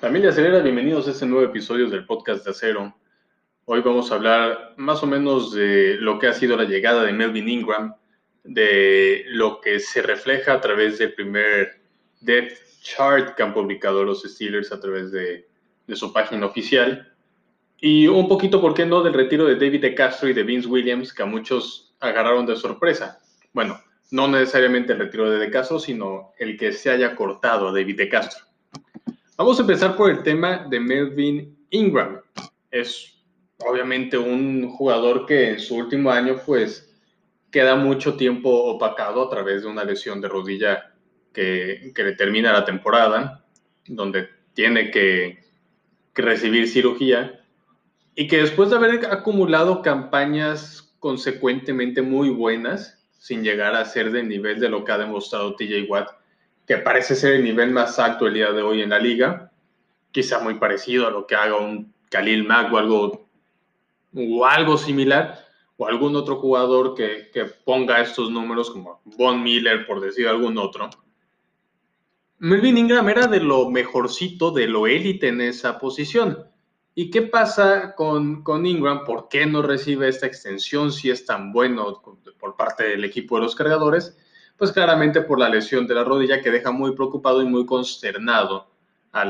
Familia Acelera, bienvenidos a este nuevo episodio del podcast de Acero. Hoy vamos a hablar más o menos de lo que ha sido la llegada de Melvin Ingram, de lo que se refleja a través del primer depth chart que han publicado los Steelers a través de, su página oficial y un poquito, ¿por qué no?, del retiro de David de Castro y de Vince Williams, que a muchos agarraron de sorpresa. Bueno, no necesariamente el retiro de De Castro, sino el que se haya cortado a David de Castro. Vamos a empezar por el tema de Melvin Ingram. Es obviamente un jugador que en su último año pues queda mucho tiempo opacado a través de una lesión de rodilla que, le termina la temporada, donde tiene que, que recibir cirugía y que después de haber acumulado campañas consecuentemente muy buenas, sin llegar a ser del nivel de lo que ha demostrado TJ Watt, que parece ser el nivel más alto el día de hoy en la liga, quizá muy parecido a lo que haga un Khalil Mack o algo, o algo similar, o algún otro jugador que, que ponga estos números como Von Miller, por decir algún otro. Melvin Ingram era de lo mejorcito, de lo élite en esa posición. ¿Y qué pasa con, con, Ingram? ¿Por qué no recibe esta extensión si es tan bueno por parte del equipo de los cargadores? Pues claramente por la lesión de la rodilla que deja muy preocupado y muy consternado a,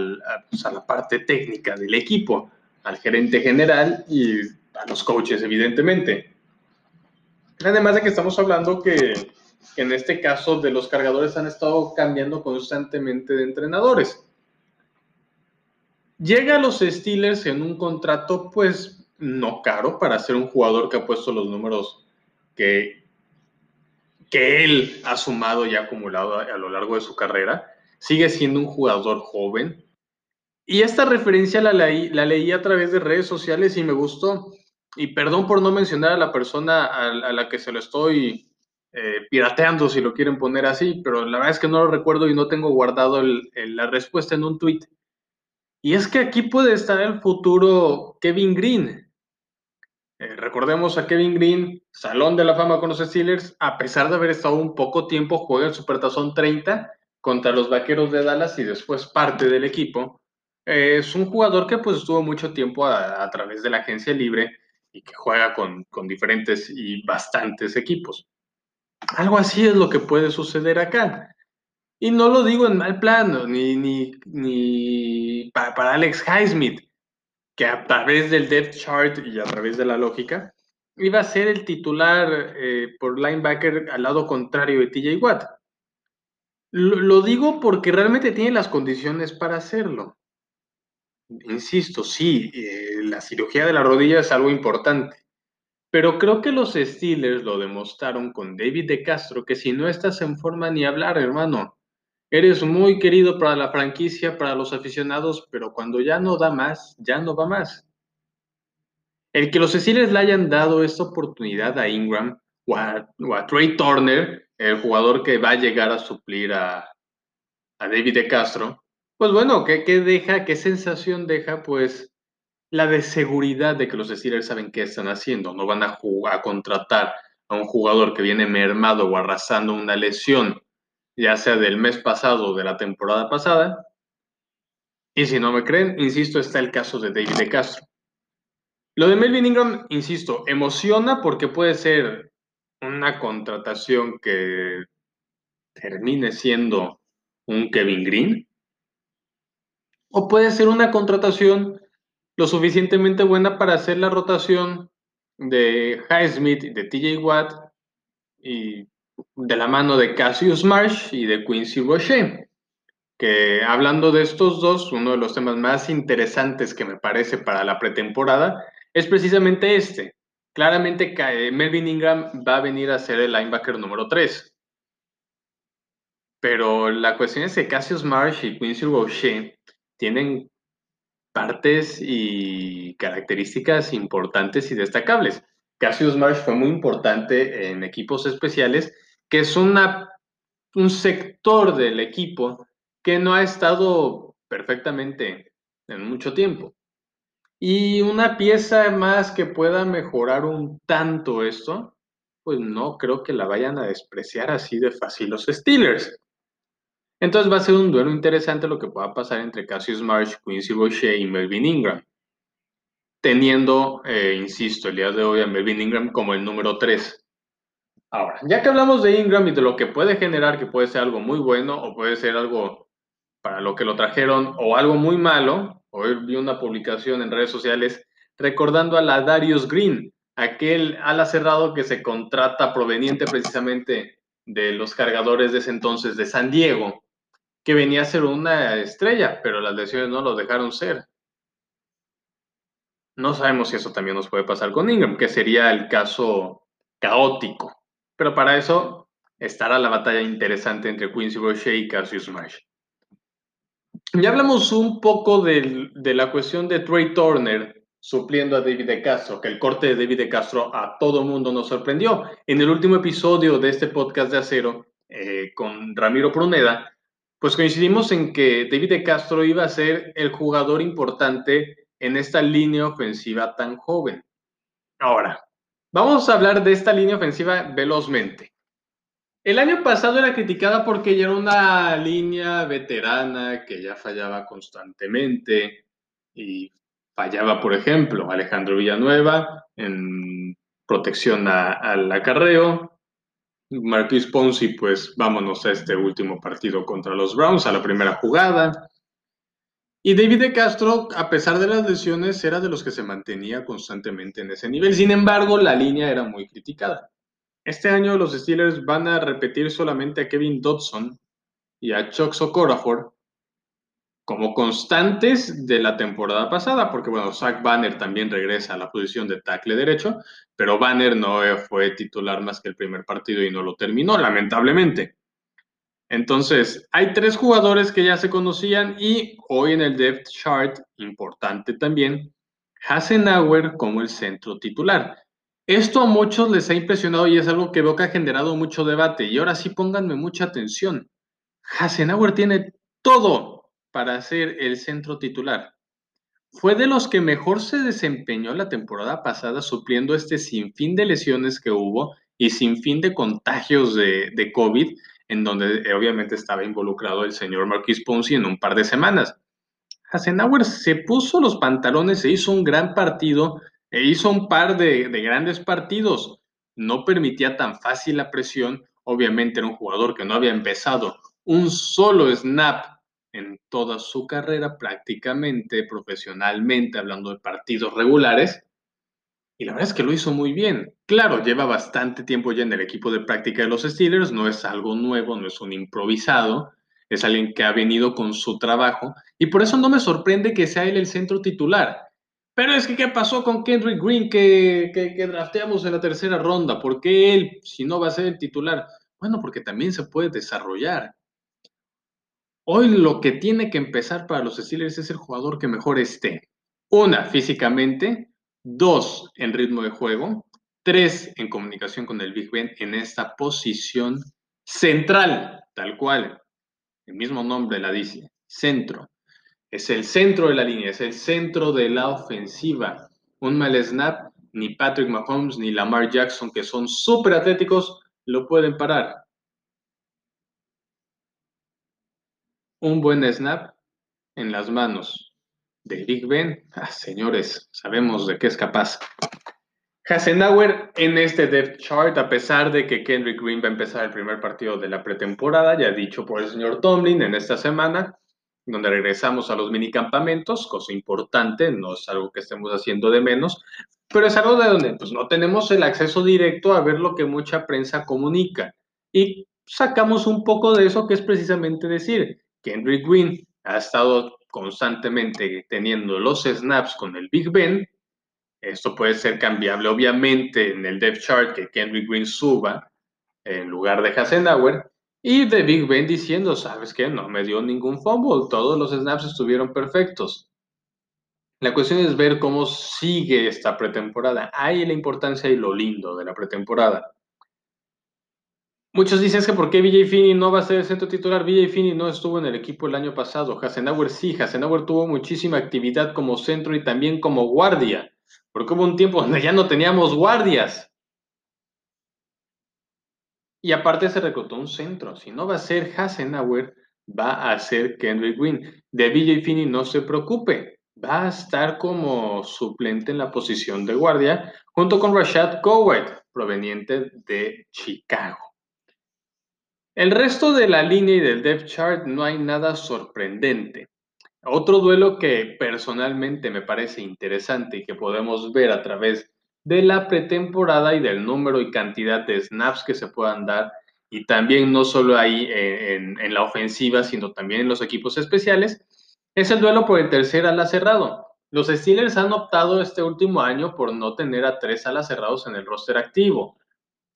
pues a, la parte técnica del equipo, al gerente general y a los coaches, evidentemente. Además de que estamos hablando que, que en este caso de los cargadores han estado cambiando constantemente de entrenadores. Llega a los Steelers en un contrato, pues, no caro para ser un jugador que ha puesto los números que, que él ha sumado y acumulado a, lo largo de su carrera. Sigue siendo un jugador joven. Y esta referencia la leí, la leí a través de redes sociales y me gustó. Y perdón por no mencionar a la persona a, la que se lo estoy eh, pirateando, si lo quieren poner así, pero la verdad es que no lo recuerdo y no tengo guardado la respuesta en un tweet. Y es que aquí puede estar el futuro Kevin Green, eh, recordemos a Kevin Green, Salón de la Fama con los Steelers, a pesar de haber estado un poco tiempo, juega el Supertazón 30 contra los Vaqueros de Dallas y después parte del equipo. Eh, es un jugador que pues estuvo mucho tiempo a, a, través de la agencia libre y que juega con, con diferentes y bastantes equipos. Algo así es lo que puede suceder acá. Y no lo digo en mal plano, ni, ni, ni para, para Alex Highsmith que a través del depth chart y a través de la lógica, iba a ser el titular eh, por linebacker al lado contrario de TJ Watt. Lo, digo porque realmente tiene las condiciones para hacerlo. Insisto, sí, eh, la cirugía de la rodilla es algo importante, pero creo que los Steelers lo demostraron con David de Castro, que si no estás en forma ni hablar, hermano, Eres muy querido para la franquicia, para los aficionados, pero cuando ya no da más, ya no va más. El que los Steelers le hayan dado esta oportunidad a Ingram o a, o a, Trey Turner, el jugador que va a llegar a suplir a, a David de Castro, pues bueno, ¿qué, ¿qué, deja? ¿Qué sensación deja? Pues la de seguridad de que los Steelers saben qué están haciendo. No van a, jugar, a contratar a un jugador que viene mermado o arrasando una lesión ya sea del mes pasado o de la temporada pasada. Y si no me creen, insisto, está el caso de David de Castro. Lo de Melvin Ingram, insisto, emociona porque puede ser una contratación que termine siendo un Kevin Green. O puede ser una contratación lo suficientemente buena para hacer la rotación de Highsmith, de TJ Watt y de la mano de Cassius Marsh y de Quincy Roche. Que hablando de estos dos, uno de los temas más interesantes que me parece para la pretemporada es precisamente este. Claramente Melvin Ingram va a venir a ser el linebacker número 3. Pero la cuestión es que Cassius Marsh y Quincy Roche tienen partes y características importantes y destacables. Cassius Marsh fue muy importante en equipos especiales que es una, un sector del equipo que no ha estado perfectamente en mucho tiempo. Y una pieza más que pueda mejorar un tanto esto, pues no creo que la vayan a despreciar así de fácil los Steelers. Entonces va a ser un duelo interesante lo que pueda pasar entre Cassius Marsh, Quincy Roche y Melvin Ingram. Teniendo, eh, insisto, el día de hoy a Melvin Ingram como el número 3. Ahora, ya que hablamos de Ingram y de lo que puede generar, que puede ser algo muy bueno o puede ser algo para lo que lo trajeron o algo muy malo, hoy vi una publicación en redes sociales recordando a la Darius Green, aquel ala cerrado que se contrata proveniente precisamente de los cargadores de ese entonces de San Diego, que venía a ser una estrella, pero las lesiones no lo dejaron ser. No sabemos si eso también nos puede pasar con Ingram, que sería el caso caótico. Pero para eso estará la batalla interesante entre Quincy Roche y Cassius Marsh. Ya hablamos un poco de, de la cuestión de Trey Turner supliendo a David de Castro, que el corte de David de Castro a todo mundo nos sorprendió. En el último episodio de este podcast de Acero, eh, con Ramiro Pruneda, pues coincidimos en que David de Castro iba a ser el jugador importante en esta línea ofensiva tan joven. Ahora, vamos a hablar de esta línea ofensiva velozmente. El año pasado era criticada porque ya era una línea veterana que ya fallaba constantemente y fallaba, por ejemplo, Alejandro Villanueva en protección al acarreo. Marquis Ponzi, pues vámonos a este último partido contra los Browns, a la primera jugada. Y David de Castro, a pesar de las lesiones, era de los que se mantenía constantemente en ese nivel. Sin embargo, la línea era muy criticada. Este año los Steelers van a repetir solamente a Kevin Dodson y a Chuck Socorafor como constantes de la temporada pasada, porque bueno, Zach Banner también regresa a la posición de tackle derecho, pero Banner no fue titular más que el primer partido y no lo terminó, lamentablemente. Entonces, hay tres jugadores que ya se conocían y hoy en el depth chart, importante también, Hasenauer como el centro titular. Esto a muchos les ha impresionado y es algo que veo que ha generado mucho debate. Y ahora sí pónganme mucha atención. Hasenauer tiene todo para ser el centro titular. Fue de los que mejor se desempeñó la temporada pasada supliendo este sinfín de lesiones que hubo y sinfín de contagios de, de COVID, en donde eh, obviamente estaba involucrado el señor Marquis Ponzi en un par de semanas. Hasenauer se puso los pantalones e hizo un gran partido, e hizo un par de, de grandes partidos. No permitía tan fácil la presión. Obviamente era un jugador que no había empezado un solo snap en toda su carrera, prácticamente profesionalmente, hablando de partidos regulares. Y la verdad es que lo hizo muy bien. Claro, lleva bastante tiempo ya en el equipo de práctica de los Steelers, no es algo nuevo, no es un improvisado, es alguien que ha venido con su trabajo y por eso no me sorprende que sea él el centro titular. Pero es que, ¿qué pasó con Kendrick Green que, que, drafteamos en la tercera ronda? ¿Por qué él, si no va a ser el titular? Bueno, porque también se puede desarrollar. Hoy lo que tiene que empezar para los Steelers es el jugador que mejor esté. Una, físicamente. Dos, en ritmo de juego. Tres, en comunicación con el Big Ben en esta posición central, tal cual. El mismo nombre la dice, centro. Es el centro de la línea, es el centro de la ofensiva. Un mal snap, ni Patrick Mahomes ni Lamar Jackson, que son súper atléticos, lo pueden parar. un buen snap en las manos de Big Ben. Ah, señores, sabemos de qué es capaz. Hasenauer en este depth chart, a pesar de que Kendrick Green va a empezar el primer partido de la pretemporada, ya dicho por el señor Tomlin en esta semana, donde regresamos a los minicampamentos, cosa importante, no es algo que estemos haciendo de menos, pero es algo de donde pues, no tenemos el acceso directo a ver lo que mucha prensa comunica. Y sacamos un poco de eso, que es precisamente decir, Kendrick Green ha estado constantemente teniendo los snaps con el Big Ben. Esto puede ser cambiable, obviamente, en el depth chart que Kendrick Green suba en lugar de Hasenauer. Y de Big Ben diciendo, ¿sabes qué? No me dio ningún fumble, todos los snaps estuvieron perfectos. La cuestión es ver cómo sigue esta pretemporada. Ahí la importancia y lo lindo de la pretemporada. Muchos dicen que por qué BJ Finney no va a ser el centro titular. BJ Finney no estuvo en el equipo el año pasado. Hasenauer sí. Hasenauer tuvo muchísima actividad como centro y también como guardia. Porque hubo un tiempo donde ya no teníamos guardias. Y aparte se reclutó un centro. Si no va a ser Hasenauer, va a ser Kendrick Green. De BJ Finney no se preocupe, va a estar como suplente en la posición de guardia junto con Rashad Coward, proveniente de Chicago. El resto de la línea y del depth chart no hay nada sorprendente. Otro duelo que personalmente me parece interesante y que podemos ver a través de la pretemporada y del número y cantidad de snaps que se puedan dar y también no solo ahí en, la ofensiva, sino también en los equipos especiales, es el duelo por el tercer ala cerrado. Los Steelers han optado este último año por no tener a tres alas cerrados en el roster activo.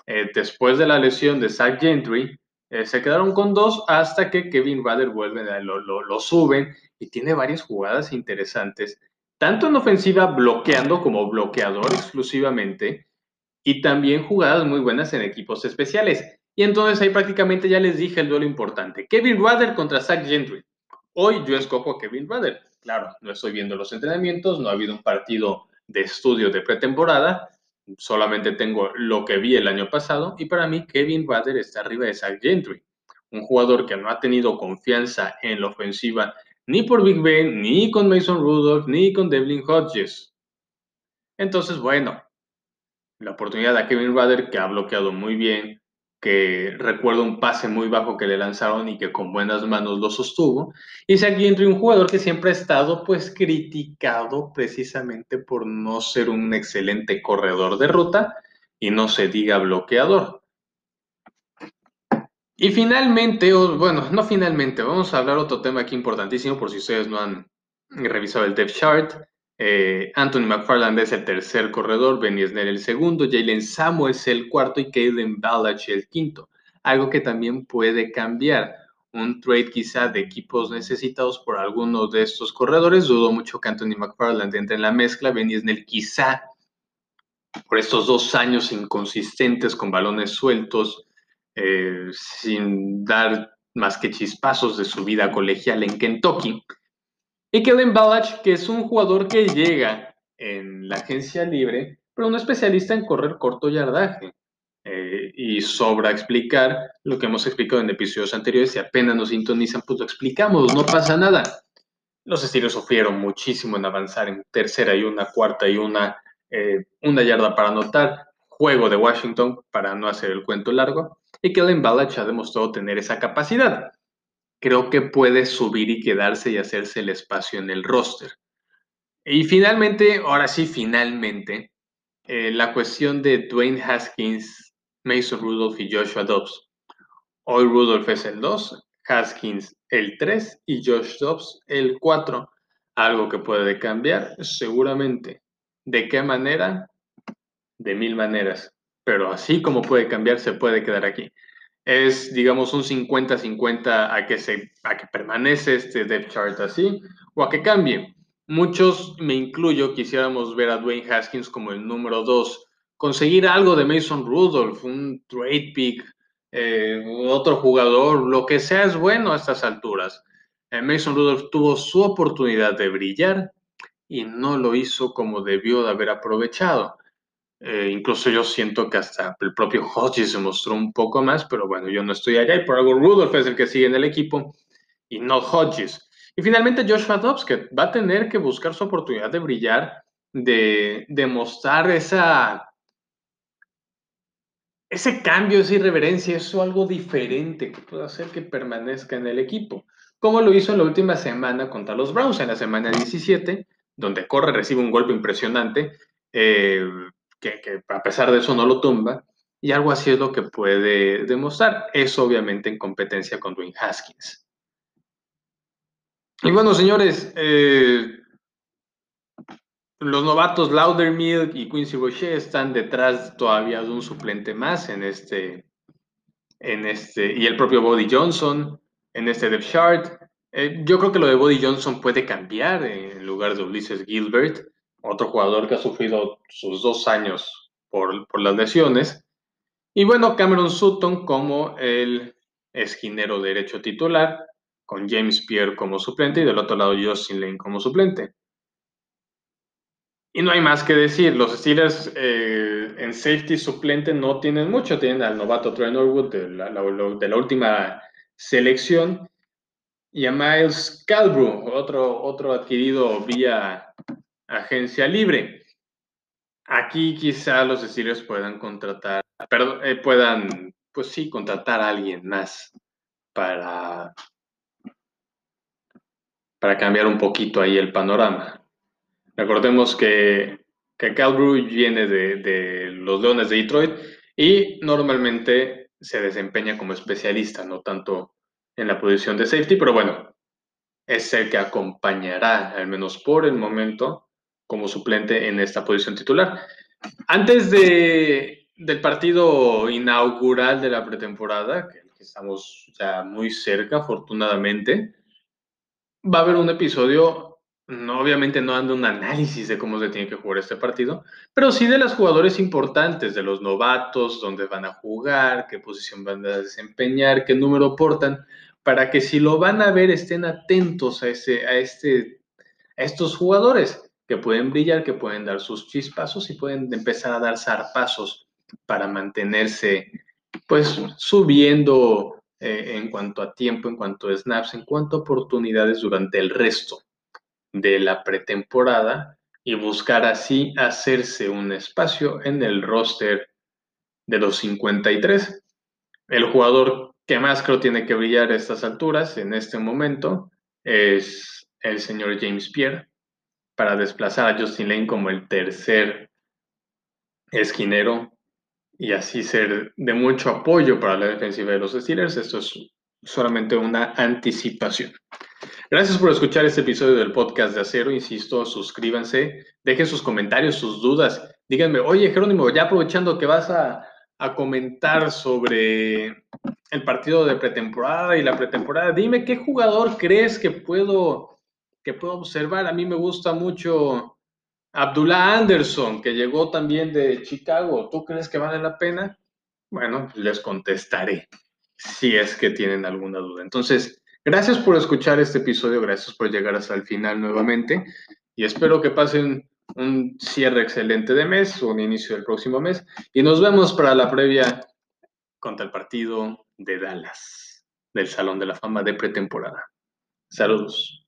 Eh, después de la lesión de Zach Gentry, eh, se quedaron con dos hasta que Kevin Rudder vuelve, lo, lo, suben y tiene varias jugadas interesantes, tanto en ofensiva bloqueando como bloqueador exclusivamente, y también jugadas muy buenas en equipos especiales. Y entonces ahí prácticamente ya les dije el duelo importante. Kevin Rudder contra Zach Gentry. Hoy yo escojo a Kevin Rudder. Claro, no estoy viendo los entrenamientos, no ha habido un partido de estudio de pretemporada, solamente tengo lo que vi el año pasado y para mí Kevin Bader está arriba de Zach Gentry, un jugador que no ha tenido confianza en la ofensiva ni por Big Ben, ni con Mason Rudolph, ni con Devlin Hodges. Entonces, bueno, la oportunidad de Kevin Bader que ha bloqueado muy bien, que recuerdo un pase muy bajo que le lanzaron y que con buenas manos lo sostuvo. Y Zach Gentry, un jugador que siempre ha estado pues criticado precisamente por no ser un excelente corredor de ruta y no se diga bloqueador. Y finalmente, bueno, no finalmente, vamos a hablar otro tema aquí importantísimo por si ustedes no han revisado el depth chart. Eh, Anthony McFarland es el tercer corredor, Benny Snell el segundo, Jalen Samuels el cuarto y Caden Ballach el quinto. Algo que también puede cambiar. Un trade quizá de equipos necesitados por alguno de estos corredores. Dudo mucho que Anthony McFarland entre en la mezcla. Benny Snell quizá por estos dos años inconsistentes con balones sueltos, eh, sin dar más que chispazos de su vida colegial en Kentucky y Kellen Balach, que es un jugador que llega en la agencia libre, pero un especialista en correr corto yardaje. Eh, y sobra explicar lo que hemos explicado en episodios anteriores. Si apenas nos sintonizan, pues lo explicamos, no pasa nada. Los estilos sufrieron muchísimo en avanzar en tercera y una, cuarta y una, eh, una yarda para anotar. Juego de Washington para no hacer el cuento largo. Y Kellen Balach ha demostrado tener esa capacidad creo que puede subir y quedarse y hacerse el espacio en el roster. Y finalmente, ahora sí, finalmente, eh, la cuestión de Dwayne Haskins, Mason Rudolph y Joshua Dobbs. Hoy Rudolph es el 2, Haskins el 3 y Josh Dobbs el 4. Algo que puede cambiar, seguramente. ¿De qué manera? De mil maneras. Pero así como puede cambiar, se puede quedar aquí es, digamos, un 50-50 a, que se, a que permanece este depth chart así o a que cambie. Muchos, me incluyo, quisiéramos ver a Dwayne Haskins como el número 2, conseguir algo de Mason Rudolph, un trade pick, eh, otro jugador, lo que sea es bueno a estas alturas. Eh, Mason Rudolph tuvo su oportunidad de brillar y no lo hizo como debió de haber aprovechado. Eh, incluso yo siento que hasta el propio Hodges se mostró un poco más, pero bueno, yo no estoy allá y por algo Rudolph es el que sigue en el equipo y no Hodges. Y finalmente Joshua Dobbs, que va a tener que buscar su oportunidad de brillar, de, demostrar esa, ese cambio, esa irreverencia, eso algo diferente que puede hacer que permanezca en el equipo. Como lo hizo en la última semana contra los Browns, en la semana 17, donde corre, recibe un golpe impresionante. Eh, que, a pesar de eso no lo tumba, y algo así es lo que puede demostrar. Eso obviamente en competencia con Dwayne Haskins. Y bueno, señores, eh, los novatos Laudermilk y Quincy Rocher están detrás todavía de un suplente más en este, en este, y el propio Body Johnson en este depth chart. Eh, yo creo que lo de Body Johnson puede cambiar en lugar de Ulises Gilbert otro jugador que ha sufrido sus dos años por, las lesiones. Y bueno, Cameron Sutton como el esquinero derecho titular, con James Pierre como suplente y del otro lado Justin Lane como suplente. Y no hay más que decir, los Steelers eh, en safety suplente no tienen mucho, tienen al novato Trey Norwood de la, última selección y a Miles Calbrew, otro, otro adquirido vía agencia libre. Aquí quizá los Steelers puedan contratar, perdón, eh, puedan, pues sí, contratar a alguien más para, para cambiar un poquito ahí el panorama. Recordemos que, que viene de, de los Leones de Detroit y normalmente se desempeña como especialista, no tanto en la posición de safety, pero bueno, es el que acompañará, al menos por el momento, como suplente en esta posición titular. Antes de, del partido inaugural de la pretemporada, que estamos ya muy cerca, afortunadamente, va a haber un episodio no, obviamente no ando un análisis de cómo se tiene que jugar este partido, pero sí de los jugadores importantes, de los novatos, dónde van a jugar, qué posición van a desempeñar, qué número portan, para que si lo van a ver estén atentos a, ese, a, este, a estos jugadores que pueden brillar, que pueden dar sus chispazos y pueden empezar a dar zarpazos para mantenerse pues subiendo eh, en cuanto a tiempo, en cuanto a snaps, en cuanto a oportunidades durante el resto de la pretemporada y buscar así hacerse un espacio en el roster de los 53. El jugador que más creo tiene que brillar a estas alturas en este momento es el señor James Pierre para desplazar a Justin Lane como el tercer esquinero y así ser de mucho apoyo para la defensiva de los Steelers. Esto es solamente una anticipación. Gracias por escuchar este episodio del podcast de Acero. Insisto, suscríbanse, dejen sus comentarios, sus dudas. Díganme, oye, Jerónimo, ya aprovechando que vas a, comentar sobre el partido de pretemporada y la pretemporada, dime qué jugador crees que puedo, que puedo observar. A mí me gusta mucho Abdullah Anderson, que llegó también de Chicago. ¿Tú crees que vale la pena? Bueno, les contestaré si es que tienen alguna duda. Entonces, Gracias por escuchar este episodio, gracias por llegar hasta el final nuevamente y espero que pasen un cierre excelente de mes un inicio del próximo mes y nos vemos para la previa contra el partido de Dallas del Salón de la Fama de pretemporada. Saludos.